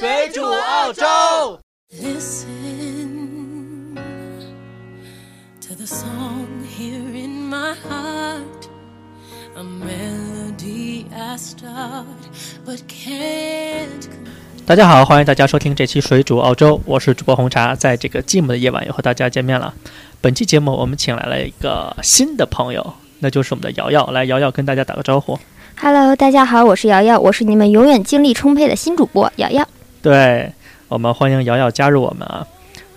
水煮澳洲。Listen to the song here in my heart, a melody I start but can't. 大家好，欢迎大家收听这期《水煮澳洲》，我是主播红茶，在这个寂寞的夜晚又和大家见面了。本期节目我们请来了一个新的朋友，那就是我们的瑶瑶。来，瑶瑶跟大家打个招呼。Hello，大家好，我是瑶瑶，我是你们永远精力充沛的新主播瑶瑶。对我们欢迎瑶瑶加入我们啊！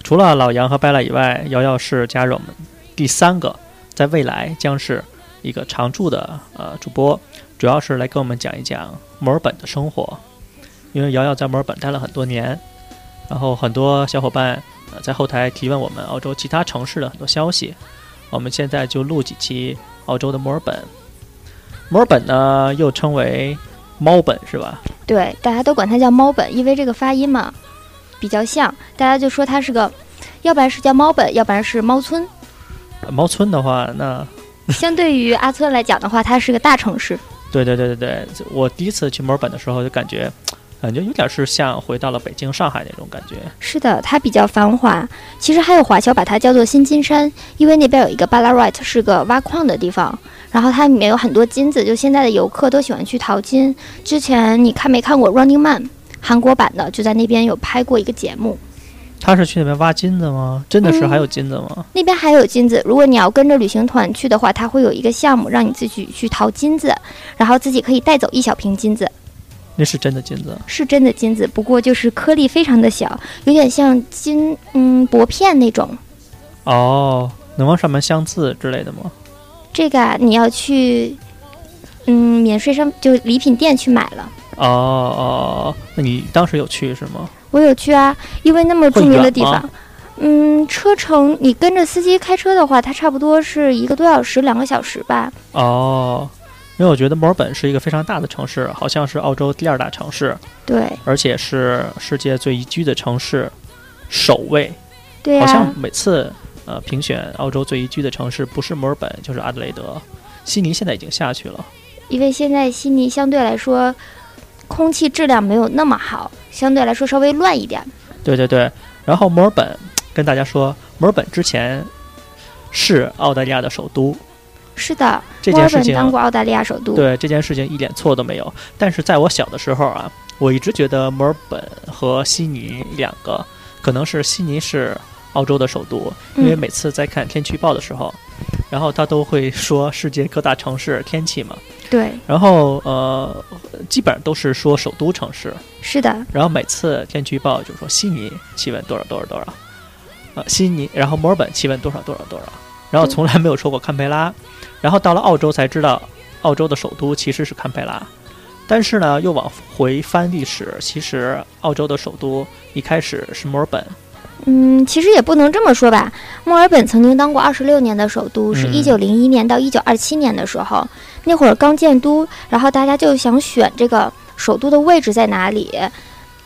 除了老杨和白赖以外，瑶瑶是加入我们第三个，在未来将是一个常驻的呃主播，主要是来跟我们讲一讲墨尔本的生活。因为瑶瑶在墨尔本待了很多年，然后很多小伙伴呃在后台提问我们澳洲其他城市的很多消息，我们现在就录几期澳洲的墨尔本。墨尔本呢又称为猫本是吧？对，大家都管它叫猫本，因为这个发音嘛比较像，大家就说它是个，要不然是叫猫本，要不然是猫村。呃猫村的话，那 相对于阿村来讲的话，它是个大城市。对对对对对，我第一次去墨尔本的时候就感觉，感觉有点是像回到了北京、上海那种感觉。是的，它比较繁华。其实还有华侨把它叫做新金山，因为那边有一个巴拉 right 是个挖矿的地方，然后它里面有很多金子，就现在的游客都喜欢去淘金。之前你看没看过《Running Man》韩国版的，就在那边有拍过一个节目。他是去那边挖金子吗？真的是还有金子吗？那边还有金子，如果你要跟着旅行团去的话，它会有一个项目让你自己去淘金子，然后自己可以带走一小瓶金子，那是真的金子。是真的金子，不过就是颗粒非常的小，有点像金嗯薄片那种。哦，能往上面镶字之类的吗？这个啊，你要去嗯免税商就礼品店去买了。哦哦，那你当时有去是吗？我有去啊，因为那么著名的地方，嗯，车程你跟着司机开车的话，它差不多是一个多小时、两个小时吧。哦，因为我觉得墨尔本是一个非常大的城市，好像是澳洲第二大城市，对，而且是世界最宜居的城市首位。对呀、好像每次呃评选澳洲最宜居的城市，不是墨尔本就是阿德雷德，悉尼现在已经下去了。因为现在悉尼相对来说空气质量没有那么好，相对来说稍微乱一点。对对对，然后墨尔本跟大家说，墨尔本之前是澳大利亚的首都，是的，墨尔本这件事情当过澳大利亚首都。对这件事情一点错都没有。但是在我小的时候啊，我一直觉得墨尔本和悉尼两个可能是悉尼是澳洲的首都，因为嗯每次在看天气预报的时候，然后他都会说世界各大城市天气嘛，对，然后呃，基本上都是说首都城市，是的，然后每次天气预报就说悉尼气温多少多少多少，呃，悉尼，然后墨尔本气温多少多少多少，然后从来没有说过堪培拉，然后到了澳洲才知道，澳洲的首都其实是堪培拉，但是呢，又往回翻历史，其实澳洲的首都一开始是墨尔本，嗯，其实也不能这么说吧。墨尔本曾经当过二十六年的首都，是嗯一九零一年到一九二七年的时候，那会儿刚建都，然后大家就想选这个首都的位置在哪里。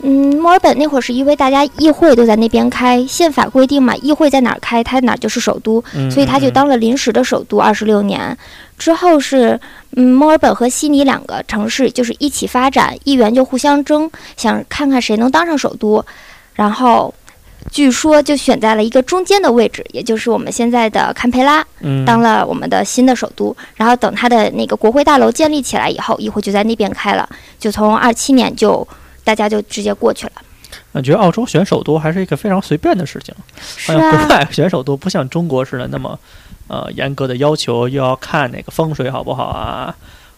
嗯，墨尔本那会儿是因为大家议会都在那边开，宪法规定嘛，议会在哪儿开，它哪儿就是首都，嗯所以它就嗯当了临时的首都二十六年。之后是，嗯，墨尔本和悉尼两个城市就是一起发展，议员就互相争，想看看谁能当上首都。然后，据说就选在了一个中间的位置，也就是我们现在的堪培拉，嗯当了我们的新的首都。然后等它的那个国会大楼建立起来以后，议会就在那边开了，就从二七年就大家就直接过去了。感觉澳洲选首都还是一个非常随便的事情。像国啊，外选首都不像中国似的那么呃严格的要求，又要看哪个风水好不好啊，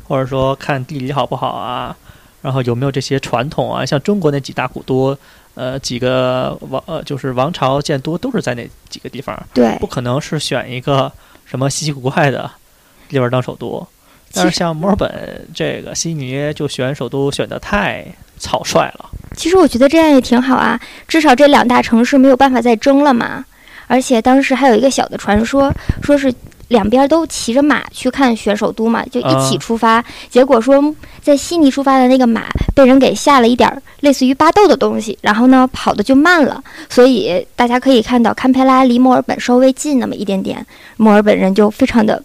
或者说看地理好不好啊，然后有没有这些传统啊，像中国那几大古都，呃几个王呃就是王朝建都都是在那几个地方，对不，可能是选一个什么稀奇古怪的地方当首都。但是像墨尔本这个悉尼就选首都选的太草率了，其实我觉得这样也挺好啊，至少这两大城市没有办法再争了嘛。而且当时还有一个小的传说，说是两边都骑着马去看选手都嘛，就一起啊出发。结果说在悉尼出发的那个马被人给下了一点儿类似于巴豆的东西，然后呢跑的就慢了。所以大家可以看到堪培拉离墨尔本稍微近那么一点点，墨尔本人就非常的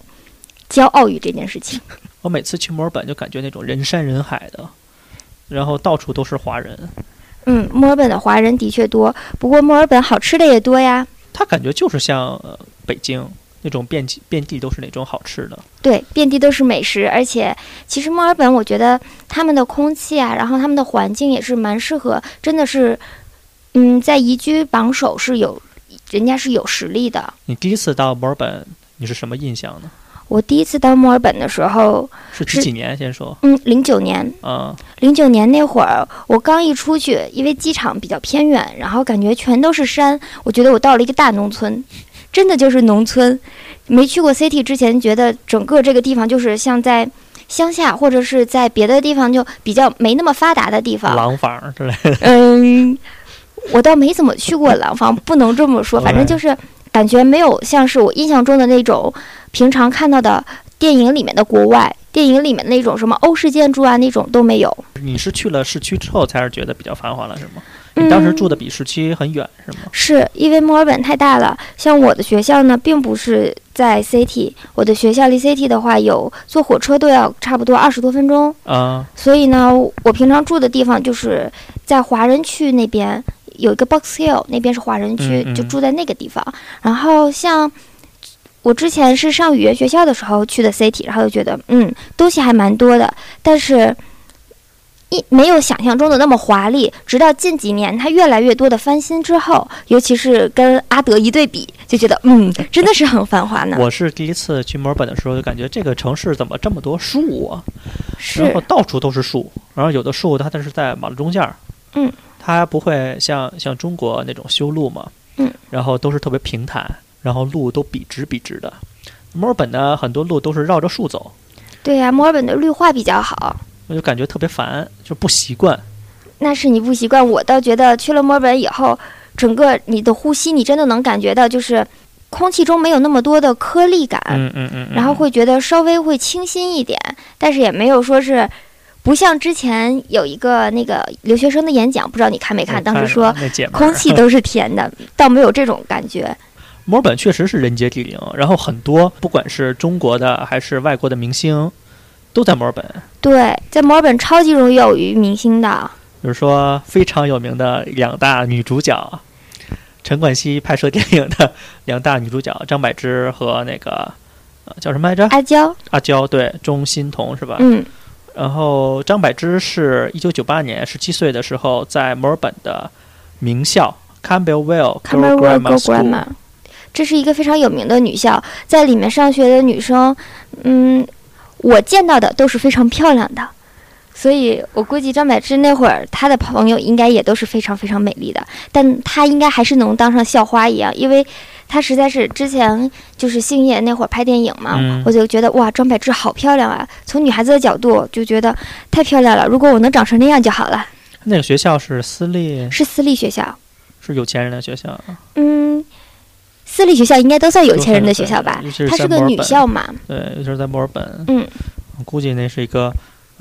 骄傲于这件事情。我每次去墨尔本就感觉那种人山人海的，然后到处都是华人。嗯，墨尔本的华人的确多，不过墨尔本好吃的也多呀。他感觉就是像、呃、北京那种遍地遍地都是那种好吃的。对，遍地都是美食，而且其实墨尔本，我觉得他们的空气啊，然后他们的环境也是蛮适合，真的是，嗯，在宜居榜首是有，人家是有实力的。你第一次到墨尔本，你是什么印象呢？我第一次到墨尔本的时候，是是几几年？先说嗯，零九年，嗯、零九年那会儿，我刚一出去，因为机场比较偏远，然后感觉全都是山，我觉得我到了一个大农村，真的就是农村。没去过 city 之前，觉得整个这个地方就是像在乡下，或者是在别的地方就比较没那么发达的地方。廊坊之类的。嗯，我倒没怎么去过廊坊，不能这么说，反正就是感觉没有像是我印象中的那种平常看到的电影里面的国外。电影里面那种什么欧式建筑啊，那种都没有。你是去了市区之后才是觉得比较繁华了，是吗？你当时嗯住的比市区很远，是吗？是因为墨尔本太大了，像我的学校呢，并不是在 City，我的学校离 City 的话，有坐火车都要差不多二十多分钟。啊、所以呢，我平常住的地方就是在华人区那边有一个 Box Hill，那边是华人区，就住在那个地方。然后像我之前是上语言学校的时候去的 City，然后就觉得嗯东西还蛮多的，但是。一没有想象中的那么华丽，直到近几年它越来越多的翻新之后，尤其是跟阿德一对比，就觉得嗯，真的是很繁华呢。我是第一次去墨尔本的时候，就感觉这个城市怎么这么多树啊？然是后到处都是树，然后有的树它它是在马路中间儿，嗯，它不会像像中国那种修路嘛，嗯，然后都是特别平坦，然后路都笔直笔直的。墨尔本呢，很多路都是绕着树走，对呀、墨尔本的绿化比较好。我就感觉特别烦，就不习惯。那是你不习惯，我倒觉得去了墨尔本以后，整个你的呼吸，你真的能感觉到，就是空气中没有那么多的颗粒感，嗯嗯嗯，然后会觉得稍微会清新一点，但是也没有说是。不像之前有一个那个留学生的演讲，不知道你看没看？当时说空气都是甜的，倒没有这种感觉。墨尔本确实是人杰地灵，然后很多不管是中国的还是外国的明星，都在墨尔本。对，在墨尔本超级容易有于明星的，比如说非常有名的两大女主角，陈冠希拍摄电影的两大女主角张柏芝和那个呃叫什么来着？阿娇，阿娇，对，钟欣桐是吧？嗯，然后张柏芝是一九九八年十七岁的时候在墨尔本的名校 Campbellville c a m e r Girl w e l l Grammar School 这是一个非常有名的女校，在里面上学的女生，嗯，我见到的都是非常漂亮的，所以我估计张柏芝那会儿她的朋友应该也都是非常非常美丽的，但她应该还是能当上校花一样，因为她实在是之前就是星爷那会儿拍电影嘛，嗯我就觉得哇，张柏芝好漂亮啊！从女孩子的角度就觉得太漂亮了，如果我能长成那样就好了。那个学校是私立，是私立学校，是有钱人的学校。嗯，私立学校应该都算有钱人的学校吧？它是个女校嘛，对，尤其是在墨尔本。嗯，我估计那是一个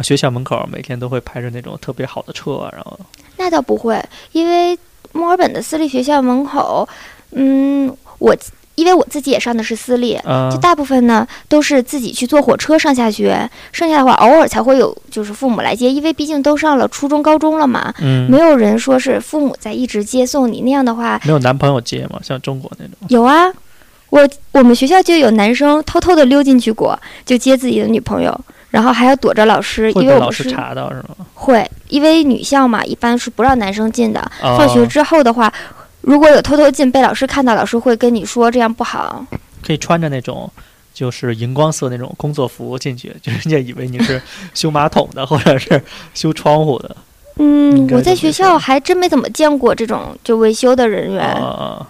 学校门口每天都会排着那种特别好的车，然后那倒不会，因为墨尔本的私立学校门口，嗯，我因为我自己也上的是私立，啊、就大部分呢都是自己去坐火车上下学，剩下的话偶尔才会有就是父母来接，因为毕竟都上了初中、高中了嘛，嗯，没有人说是父母在一直接送你，那样的话没有男朋友接吗，像中国那种。有啊。我我们学校就有男生偷偷的溜进去过，就接自己的女朋友，然后还要躲着老师，因为我们是查到是吗？会，因为女校嘛，一般是不让男生进的。哦放学之后的话，如果有偷偷进被老师看到，老师会跟你说这样不好。可以穿着那种就是荧光色那种工作服进去，就人家以为你是修马桶的或者是修窗户的。嗯，我在学校还真没怎么见过这种就维修的人员。啊，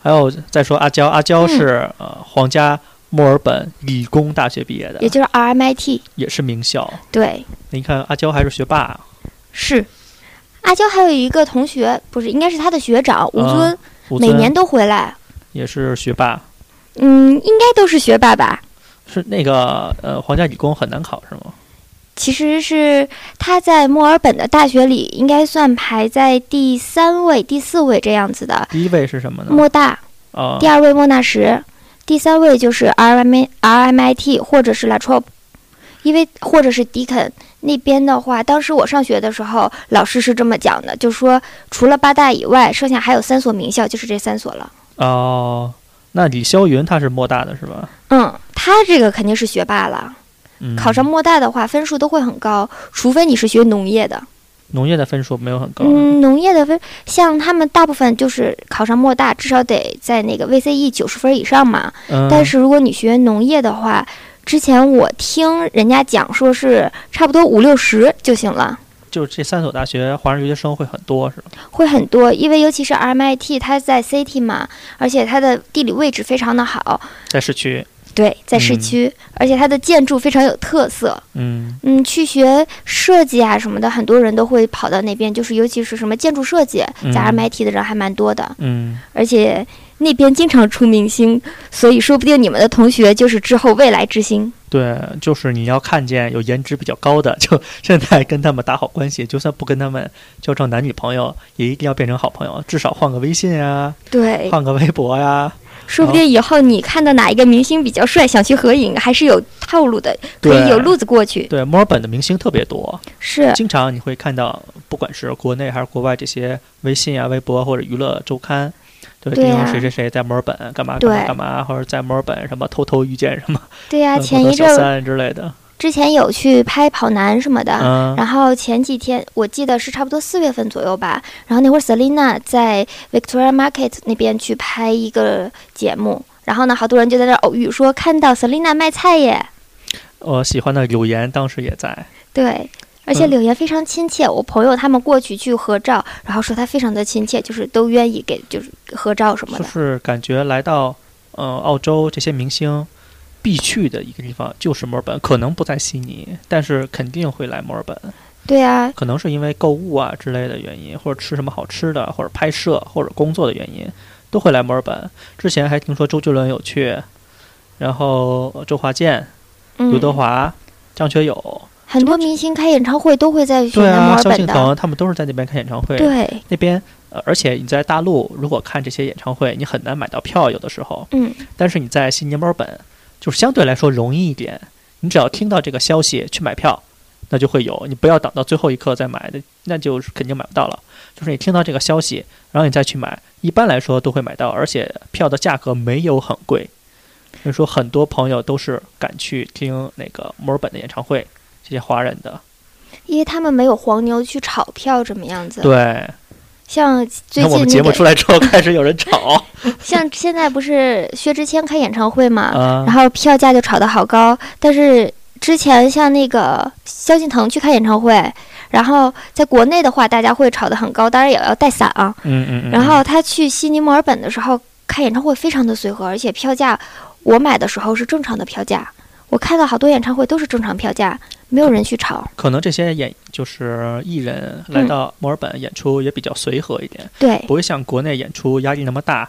还有再说阿娇，阿娇嗯是、呃皇家墨尔本理工大学毕业的也，就是 RMIT，也是名校。对，你看阿娇还是学霸，是。阿娇还有一个同学，不是，应该是他的学长吴啊尊，每年都回来。也是学霸。嗯，应该都是学霸吧？是那个呃皇家理工很难考是吗？其实是他在墨尔本的大学里，应该算排在第三位、第四位这样子的。第一位是什么呢？莫大，啊第二位莫纳什，第三位就是 RMI RMIT 或者是 La Trobe，因为或者是迪肯，那边的话，当时我上学的时候，老师是这么讲的，就说除了八大以外，剩下还有三所名校，就是这三所了。哦，那李霄云他是莫大的是吧？嗯，他这个肯定是学霸了。嗯，考上莫大的话，分数都会很高，除非你是学农业的。农业的分数没有很高。嗯，农业的分，像他们大部分就是考上莫大，至少得在那个 VCE 九十分以上嘛。嗯，但是如果你学农业的话，之前我听人家讲说是差不多五六十就行了。就是这三所大学，华人留学生会很多是吧？会很多，因为尤其是 RMIT，它在 City 嘛，而且它的地理位置非常的好。在市区。对，在市区，而且它的建筑非常有特色。嗯嗯，去学设计啊什么的，很多人都会跑到那边，就是尤其是什么建筑设计，在 RMIT 的人还蛮多的。嗯，而且那边经常出明星，所以说不定你们的同学就是之后未来之星。对，就是你要看见有颜值比较高的，就现在跟他们打好关系，就算不跟他们交成男女朋友，也一定要变成好朋友，至少换个微信呀，对，换个微博呀。说不定以后你看到哪一个明星比较帅，想去合影，还是有套路的，可以有路子过去。对，墨尔本的明星特别多，是经常你会看到，不管是国内还是国外这些微信啊、微博或者娱乐周刊，对，对听谁谁谁在墨尔本干嘛干嘛干嘛，或者在墨尔本什么偷偷遇见什么，对呀，前一阵三之类的。之前有去拍跑男什么的，嗯、然后前几天我记得是差不多四月份左右吧，然后那会儿 Selina 在 Victoria Market 那边去拍一个节目，然后呢，好多人就在那偶遇说看到 Selina 卖菜耶。我喜欢的柳岩当时也在。对，而且柳岩非常亲切，我朋友他们过去去合照，然后说他非常的亲切，就是都愿意给就是合照什么的。就是感觉来到呃澳洲这些明星。必去的一个地方就是墨尔本，可能不在悉尼，但是肯定会来墨尔本。对啊，可能是因为购物啊之类的原因，或者吃什么好吃的，或者拍摄，或者工作的原因，都会来墨尔本。之前还听说周杰伦有去，然后周华健、刘德华、张学友，很多明星开演唱会都会在选对啊，萧敬腾他们都是在那边开演唱会。对，那边呃，而且你在大陆如果看这些演唱会，你很难买到票，有的时候。嗯。但是你在悉尼、墨尔本。就是相对来说容易一点，你只要听到这个消息去买票，那就会有。你不要等到最后一刻再买的，那就是肯定买不到了。就是你听到这个消息，然后你再去买，一般来说都会买到，而且票的价格没有很贵。所以说，很多朋友都是赶去听那个墨尔本的演唱会，这些华人的，因为他们没有黄牛去炒票怎么样子。对。像最近、那个、我们节目出来之后，开始有人炒。像现在不是薛之谦开演唱会嘛，啊、然后票价就炒得好高。但是之前像那个萧敬腾去开演唱会，然后在国内的话，大家会炒得很高，当然也要带伞啊。嗯嗯嗯。然后他去悉尼、墨尔本的时候开演唱会非常的随和，而且票价我买的时候是正常的票价。我看到好多演唱会都是正常票价，没有人去吵。可能这些演就是艺人来到墨尔本演出也比较随和一点，对，不会像国内演出压力那么大，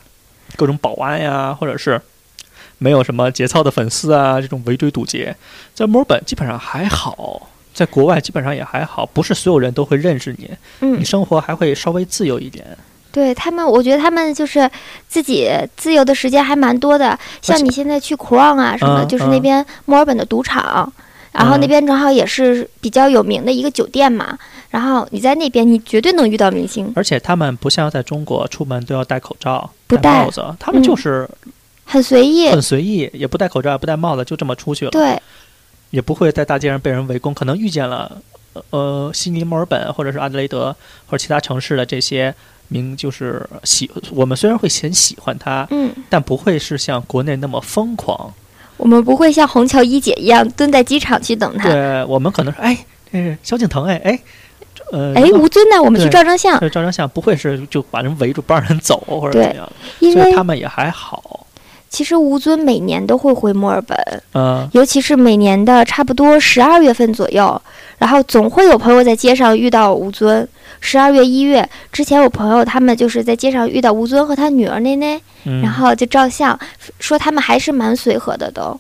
各种保安呀，或者是没有什么节操的粉丝啊，这种围追堵截。在墨尔本基本上还好，在国外基本上也还好，不是所有人都会认识你，嗯，你生活还会稍微自由一点。对他们，我觉得他们就是自己自由的时间还蛮多的。像你现在去 Crown 啊什么，嗯、就是那边墨尔本的赌场，嗯、然后那边正好也是比较有名的一个酒店嘛。然后你在那边，你绝对能遇到明星。而且他们不像在中国，出门都要戴口罩、不戴帽子，他们就是很随意，很随意，也不戴口罩，也不戴帽子，就这么出去了。对，也不会在大街上被人围攻，可能遇见了呃悉尼、墨尔本或者是阿德雷德或者其他城市的这些。名就是喜，我们虽然会很喜欢他，嗯，但不会是像国内那么疯狂。我们不会像虹桥一姐一样蹲在机场去等他。对，我们可能说，哎，这是萧敬腾，哎哎，呃，哎，吴尊呢？我们去照张相。照张相不会是就把人围住不让人走或者怎样，因为他们也还好。其实吴尊每年都会回墨尔本，嗯，尤其是每年的差不多十二月份左右，然后总会有朋友在街上遇到吴尊。十二月、一月之前，我朋友他们就是在街上遇到吴尊和他女儿内内，嗯、然后就照相，说他们还是蛮随和的都。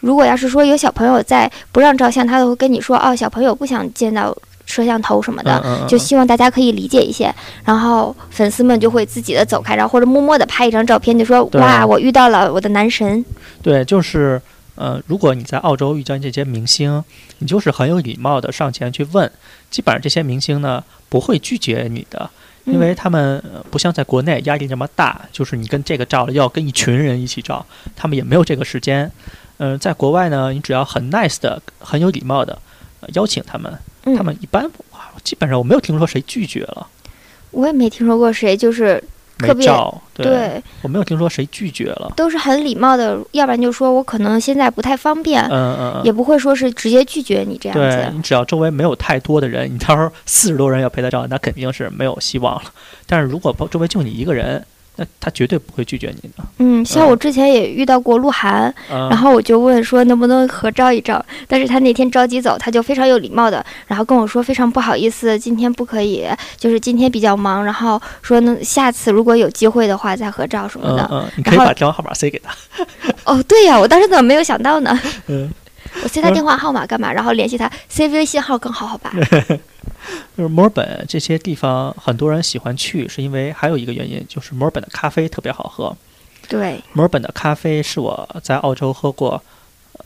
如果要是说有小朋友在不让照相，他都会跟你说哦，小朋友不想见到摄像头什么的，嗯嗯、就希望大家可以理解一些。然后粉丝们就会自己的走开，然后或者默默的拍一张照片，就说哇，我遇到了我的男神。对，就是。呃，如果你在澳洲遇见这些明星，你就是很有礼貌的上前去问，基本上这些明星呢不会拒绝你的，因为他们呃不像在国内压力这么大，就是你跟这个照了要跟一群人一起照，他们也没有这个时间。嗯、在国外呢，你只要很 nice 的、很有礼貌的、呃邀请他们，嗯。他们一般哇基本上我没有听说谁拒绝了，我也没听说过谁就是没特别照，对对，我没有听说谁拒绝了。都是很礼貌的，要不然就说我可能现在不太方便，嗯嗯嗯，也不会说是直接拒绝你这样对子。你只要周围没有太多的人，你到时候四十多人要陪他照，那肯定是没有希望了。但是如果周围就你一个人，那他绝对不会拒绝你的。嗯，像我之前也遇到过鹿晗，嗯，然后我就问说能不能合照一照，但是他那天着急走，他就非常有礼貌的，然后跟我说非常不好意思，今天不可以，就是今天比较忙，然后说那下次如果有机会的话再合照什么的。嗯嗯，你可以把电话号码塞给他。哦，对呀，我当时怎么没有想到呢？嗯，我塞他电话号码干嘛？然后联系他，C 微信号更好，好吧？就是墨尔本这些地方，很多人喜欢去，是因为还有一个原因，就是墨尔本的咖啡特别好喝。对，墨尔本的咖啡是我在澳洲喝过，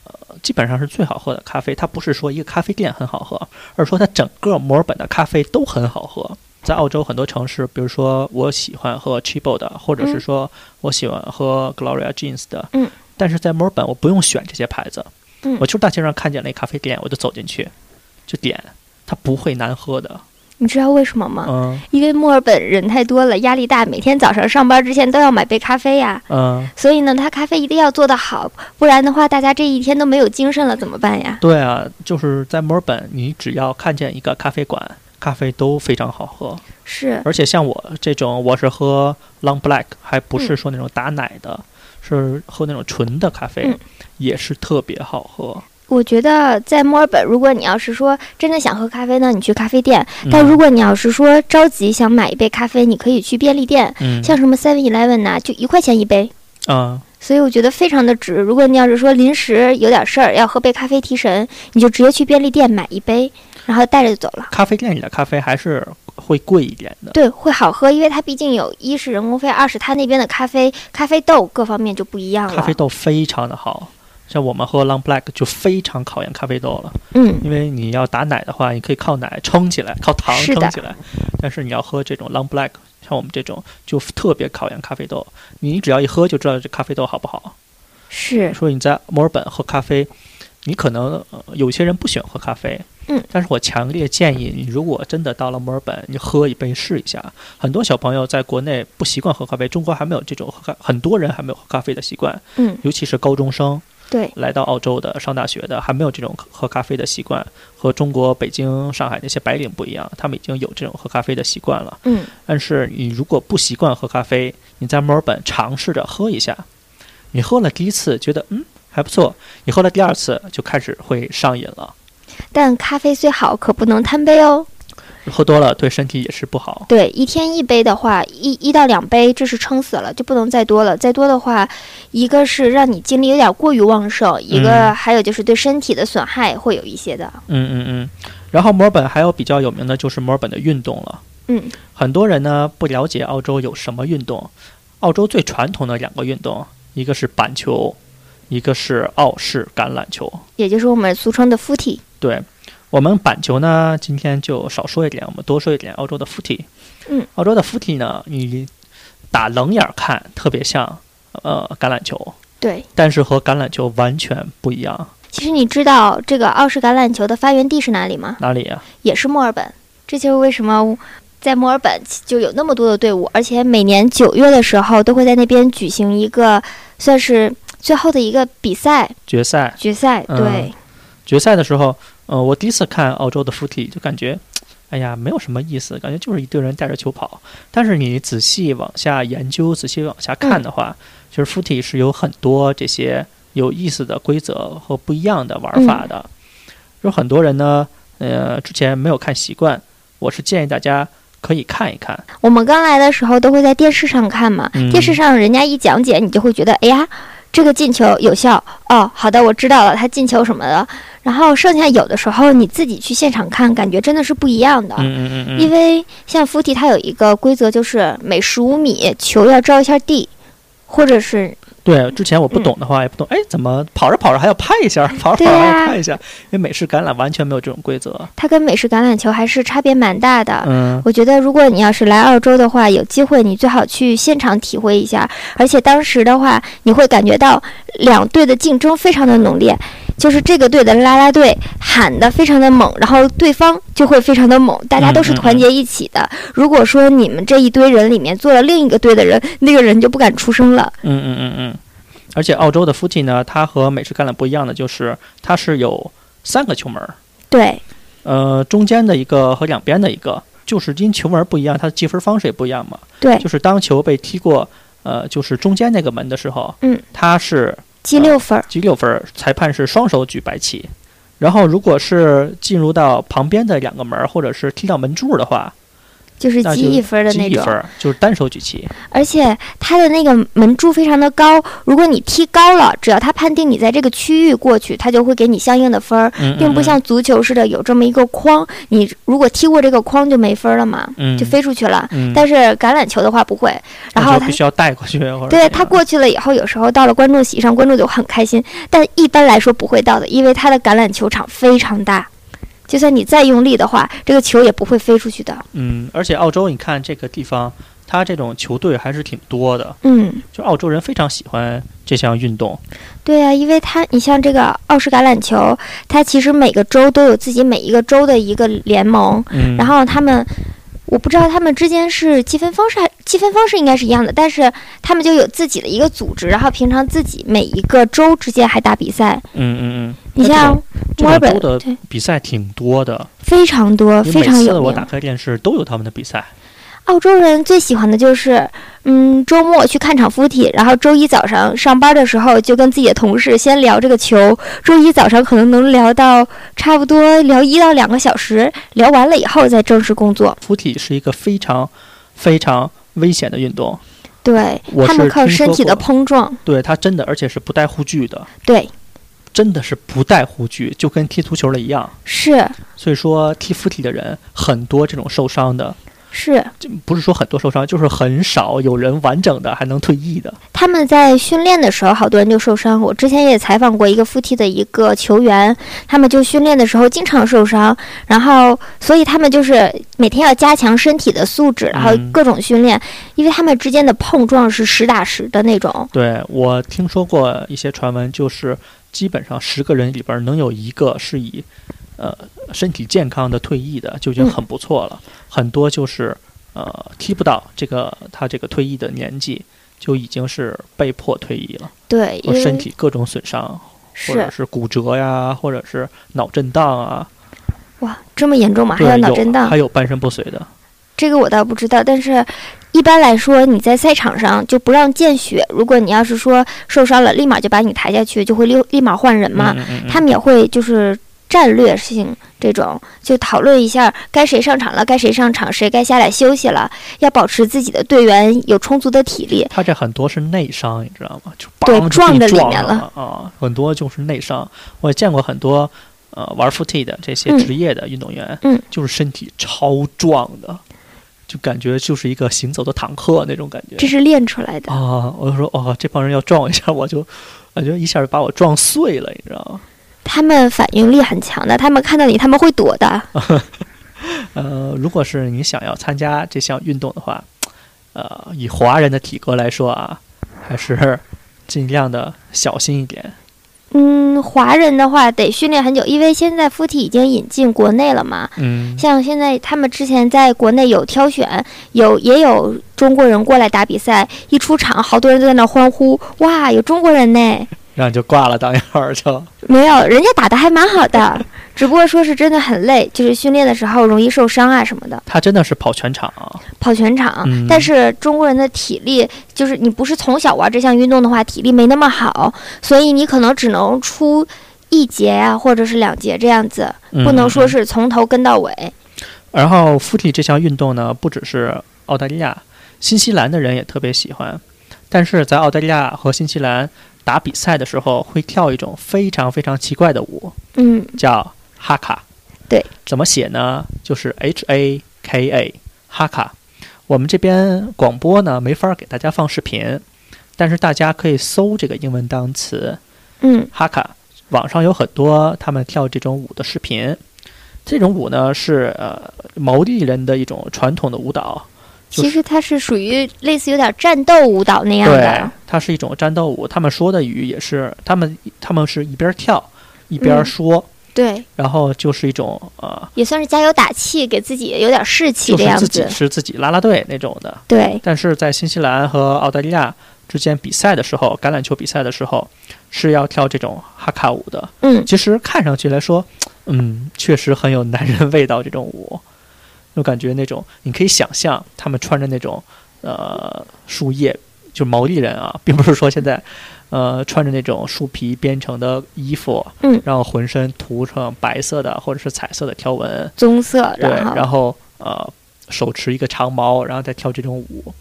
呃，基本上是最好喝的咖啡。它不是说一个咖啡店很好喝，而是说它整个墨尔本的咖啡都很好喝。在澳洲很多城市，比如说我喜欢喝 Chibo 的，或者是嗯说我喜欢喝 Gloria Jeans 的，嗯，但是在墨尔本我不用选这些牌子，嗯我就是大街上看见了一咖啡店，我就走进去，就点，它不会难喝的，你知道为什么吗？嗯因为墨尔本人太多了，压力大，每天早上上班之前都要买杯咖啡呀。嗯，所以呢，他咖啡一定要做得好，不然的话，大家这一天都没有精神了，怎么办呀？对啊，就是在墨尔本，你只要看见一个咖啡馆，咖啡都非常好喝。是，而且像我这种，我是喝 Long Black，还不是嗯说那种打奶的，是喝那种纯的咖啡，嗯也是特别好喝。我觉得在墨尔本，如果你要是说真的想喝咖啡呢，你去咖啡店；嗯但如果你要是说着急想买一杯咖啡，你可以去便利店，嗯像什么 Seven Eleven 呐，就一块钱一杯。啊、所以我觉得非常的值。如果你要是说临时有点事儿要喝杯咖啡提神，你就直接去便利店买一杯，然后带着就走了。咖啡店里的咖啡还是会贵一点的。对，会好喝，因为它毕竟有一是人工费，二是它那边的咖啡咖啡豆各方面就不一样了。咖啡豆非常的好，像我们喝 Long Black 就非常考验咖啡豆了，嗯，因为你要打奶的话，你可以靠奶撑起来，靠糖撑起来，但是你要喝这种 Long Black，像我们这种就特别考验咖啡豆，你只要一喝就知道这咖啡豆好不好。是，说你在墨尔本喝咖啡，你可能、呃、有些人不喜欢喝咖啡，嗯，但是我强烈建议你，如果真的到了墨尔本，你喝一杯试一下。很多小朋友在国内不习惯喝咖啡，中国还没有这种喝咖，很多人还没有喝咖啡的习惯，嗯，尤其是高中生对，来到澳洲的、上大学的，还没有这种喝咖啡的习惯，和中国北京、上海那些白领不一样，他们已经有这种喝咖啡的习惯了。嗯，但是你如果不习惯喝咖啡，你在墨尔本尝试着喝一下，你喝了第一次觉得嗯还不错，你喝了第二次就开始会上瘾了，但咖啡虽好，可不能贪杯哦。喝多了对身体也是不好。对，一天一杯的话，一一到两杯，这是撑死了，就不能再多了。再多的话，一个是让你精力有点过于旺盛，一个嗯还有就是对身体的损害会有一些的。嗯嗯嗯。然后墨尔本还有比较有名的就是墨尔本的运动了，嗯，很多人呢不了解澳洲有什么运动，澳洲最传统的两个运动，一个是板球，一个是澳式橄榄球。也就是我们俗称的 footy。对我们板球呢，今天就少说一点，我们多说一点澳洲的 footy。嗯，澳洲的 footy 呢，你打冷眼儿看特别像呃橄榄球，对，但是和橄榄球完全不一样。其实你知道这个澳式橄榄球的发源地是哪里吗？哪里呀、也是墨尔本。这就是为什么在墨尔本就有那么多的队伍，而且每年九月的时候都会在那边举行一个算是最后的一个比赛决赛，决赛。嗯对，决赛的时候，呃，我第一次看澳洲的 footy 就感觉，哎呀，没有什么意思，感觉就是一堆人带着球跑。但是你仔细往下研究、仔细往下看的话，其实 footy 是有很多这些有意思的规则和不一样的玩法的。有很多人呢，呃，之前没有看习惯，我是建议大家可以看一看。我们刚来的时候都会在电视上看嘛，嗯电视上人家一讲解，你就会觉得，哎呀，这个进球有效哦，好的，我知道了，他进球什么的。然后剩下有的时候你自己去现场看，感觉真的是不一样的。嗯嗯嗯嗯，因为像 footy 它有一个规则，就是每十五米球要着一下地，或者是对，之前我不懂的话也不懂，哎，怎么跑着跑着还要拍一下，跑着跑着还啊要拍一下？因为美式橄榄完全没有这种规则。它跟美式橄榄球还是差别蛮大的。嗯，我觉得，如果你要是来澳洲的话，有机会你最好去现场体会一下。而且当时的话，你会感觉到两队的竞争非常的浓烈，就是这个队的啦啦队喊得非常的猛，然后对方就会非常的猛，大家都是团结一起的。如果说你们这一堆人里面坐了另一个队的人，那个人就不敢出声了。嗯嗯嗯嗯，而且澳洲的 footy 呢，它和美式橄榄不一样的就是它是有三个球门儿，对，呃，中间的一个和两边的一个，就是因球门儿不一样，它的计分方式也不一样嘛。对，就是当球被踢过，呃，就是中间那个门的时候，嗯，它是积六分儿。积六分儿，裁判是双手举白旗。然后，如果是进入到旁边的两个门儿，或者是踢到门柱的话，就是积一分儿的那种，一分，就是单手举旗。而且它的那个门柱非常的高，如果你踢高了，只要他判定你在这个区域过去，他就会给你相应的分儿，嗯，并不像足球似的有这么一个框，你如果踢过这个框就没分儿了嘛，嗯就飞出去了。嗯，但是橄榄球的话不会，然后他必须要带过去，对他过去了以后，有时候到了观众席上，观众就很开心，但一般来说不会到的，因为他的橄榄球场非常大。就算你再用力的话，这个球也不会飞出去的。嗯，而且澳洲，你看这个地方，它这种球队还是挺多的，嗯，就澳洲人非常喜欢这项运动。对呀、因为它，你像这个澳式橄榄球，它其实每个州都有自己每一个州的一个联盟，嗯，然后他们，我不知道他们之间是积分方式还积分方式应该是一样的，但是他们就有自己的一个组织，然后平常自己每一个州之间还打比赛。嗯嗯嗯，你像墨尔本的比赛挺多的，非常多，非常有名次我打。开电视都有他们的比赛。澳洲人最喜欢的就是，嗯，周末去看场 footy，然后周一早上上班的时候就跟自己的同事先聊这个球。周一早上可能能聊到差不多聊一到两个小时，聊完了以后再正式工作。浮体是一个非常非常危险的运动，对他们靠身体的碰撞，对他真的，而且是不带护具的，对，真的是不带护具，就跟踢足球的一样。是。所以说，踢附体的人很多这种受伤的，是。就不是说很多受伤，就是很少有人完整的还能退役的。他们在训练的时候，好多人就受伤。我之前也采访过一个 footy 的一个球员，他们就训练的时候经常受伤，然后所以他们就是每天要加强身体的素质，然后嗯各种训练，因为他们之间的碰撞是实打实的那种。对我听说过一些传闻，就是基本上十个人里边能有一个是以呃身体健康的退役的，就已经嗯很不错了。很多就是呃踢不到这个他这个退役的年纪，就已经是被迫退役了，对，因为身体各种损伤，或者是是骨折呀，或者是脑震荡啊，哇这么严重吗？还，有脑震荡还，有半身不遂的。这个我倒不知道。但是一般来说，你在赛场上就不让见血。如果你要是说受伤了，立马就把你抬下去，就会立立马换人嘛。嗯嗯嗯他们也会就是战略性这种，就讨论一下该谁上场了，该谁上场，谁该下来休息了，要保持自己的队员有充足的体力。他这很多是内伤，你知道吗？就对撞在里面了啊，很多就是内伤。我也见过很多呃玩 footy 的这些嗯职业的运动员，嗯就是身体超壮的，就感觉就是一个行走的坦克那种感觉这是练出来的。啊！我就说哦，这帮人要撞我一下，我就感觉一下就把我撞碎了，你知道吗？他们反应力很强的，他们看到你，他们会躲的。呃，如果是你想要参加这项运动的话，呃，以华人的体格来说啊，还是尽量的小心一点。嗯，华人的话得训练很久，因为现在 footy 已经引进国内了嘛。嗯，像现在他们之前在国内有挑选，有也有中国人过来打比赛，一出场好多人都在那欢呼，哇，有中国人呢！然后就挂了，当一会儿就。没有，人家打的还蛮好的，只不过说是真的很累，就是训练的时候容易受伤啊什么的，他真的是跑全场，跑全场。嗯但是中国人的体力，就是你不是从小玩这项运动的话，体力没那么好，所以你可能只能出一节啊，或者是两节这样子，不能说嗯。是从头跟到尾。然后附体这项运动呢，不只是澳大利亚，新西兰的人也特别喜欢。但是在澳大利亚和新西兰打比赛的时候，会跳一种非常非常奇怪的舞，嗯，叫哈卡。对，怎么写呢？就是 H A K A，哈卡。我们这边广播呢没法给大家放视频，但是大家可以搜这个英文单词嗯哈卡，网上有很多他们跳这种舞的视频。这种舞呢是呃毛利人的一种传统的舞蹈，就是其实它是属于类似有点战斗舞蹈那样对的，，它是一种战斗舞。他们说的语也是，他们他们是一边跳一边嗯说，对，然后就是一种呃，也算是加油打气，给自己有点士气的样就是自己子。是自己啦啦队那种的。对，但是在新西兰和澳大利亚之间比赛的时候，橄榄球比赛的时候是要跳这种哈卡舞的。嗯，其实看上去来说，嗯，确实很有男人味道。这种舞，就感觉那种你可以想象他们穿着那种呃树叶，就毛利人啊，并不是说现在呃穿着那种树皮编成的衣服，嗯然后浑身涂上白色的或者是彩色的条纹，棕色，对，然后呃手持一个长矛，然后再跳这种舞。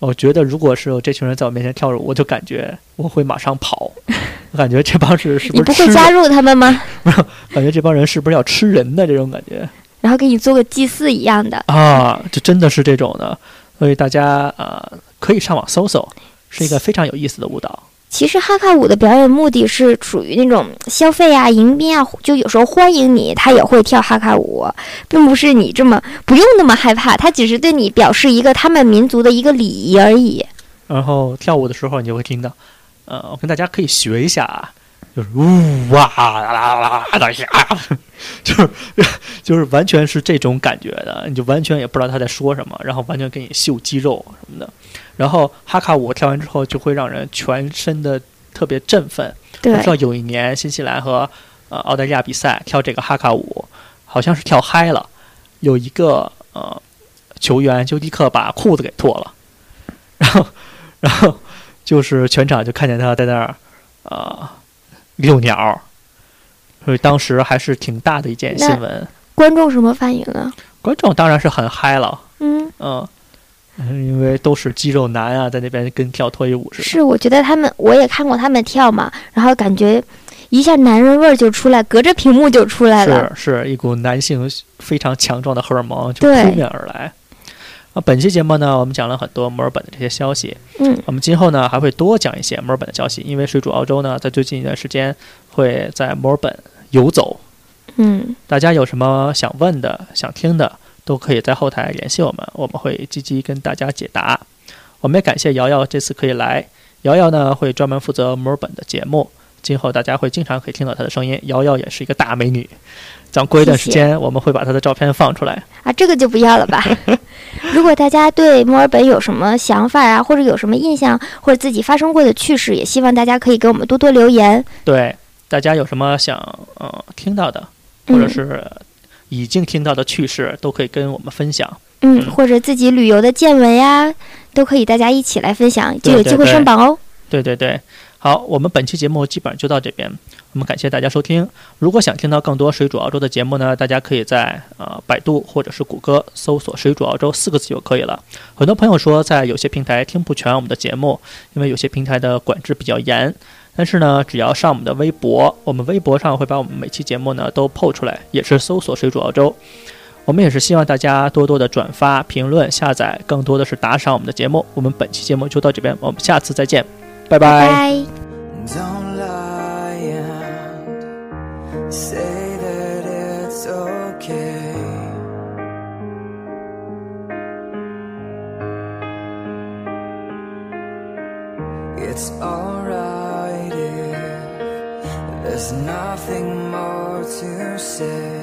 我觉得，如果是有这群人在我面前跳着舞，我就感觉我会马上跑。我感觉这帮是是不不是吃人？会加入他们吗？感觉这帮人是不是要吃人的这种感觉然后给你做个祭祀一样的。啊？就真的是这种的。所以大家呃可以上网搜搜，是一个非常有意思的舞蹈。其实哈卡舞的表演目的是属于那种消费啊、迎宾啊，就有时候欢迎你，他也会跳哈卡舞，并不是你这么不用那么害怕，他只是对你表示一个他们民族的一个礼仪而已。然后跳舞的时候，你就会听到，呃，我跟大家可以学一下啊，就是呜哇啦啦啦啦呀，就是就是完全是这种感觉的，你就完全也不知道他在说什么，然后完全给你秀肌肉什么的。然后哈卡舞跳完之后，就会让人全身的特别振奋。对我知道有一年新西兰和呃澳大利亚比赛跳这个哈卡舞，好像是跳嗨了，有一个呃球员就立刻把裤子给脱了，然后然后就是全场就看见他在那儿呃遛鸟，所以当时还是挺大的一件新闻。观众什么反应啊？观众当然是很嗨了，嗯，嗯。嗯因为都是肌肉男啊，在那边跟跳脱衣舞似的。是，我觉得他们我也看过他们跳嘛，然后感觉一下男人味儿就出来，隔着屏幕就出来了。是是一股男性非常强壮的荷尔蒙就扑面而来。啊，本期节目呢，我们讲了很多墨尔本的这些消息。嗯，我们今后呢还会多讲一些墨尔本的消息，因为水煮澳洲呢在最近一段时间会在墨尔本游走。嗯，大家有什么想问的、想听的，都可以在后台联系我们，我们会积极跟大家解答。我们也感谢瑶瑶这次可以来，瑶瑶呢会专门负责墨尔本的节目，今后大家会经常可以听到她的声音。瑶瑶也是一个大美女，等过一段时间我们会把她的照片放出来。啊，这个就不要了吧。如果大家对墨尔本有什么想法啊，或者有什么印象，或者自己发生过的趣事，也希望大家可以给我们多多留言。对，大家有什么想呃听到的，或者嗯是已经听到的趣事，都可以跟我们分享。嗯，或者自己旅游的见闻呀，都可以大家一起来分享，就有机会对对对上榜哦。对对对，好，我们本期节目基本上就到这边，我们感谢大家收听。如果想听到更多水煮澳洲的节目呢，大家可以在呃百度或者是谷歌搜索“水煮澳洲”四个字就可以了。很多朋友说在有些平台听不全我们的节目，因为有些平台的管制比较严。但是呢，只要上我们的微博，我们微博上会把我们每期节目呢都 PO 出来，也是搜索“水煮澳洲”。我们也是希望大家多多的转发、评论、下载，更多的是打赏我们的节目。我们本期节目就到这边，我们下次再见，拜拜。said.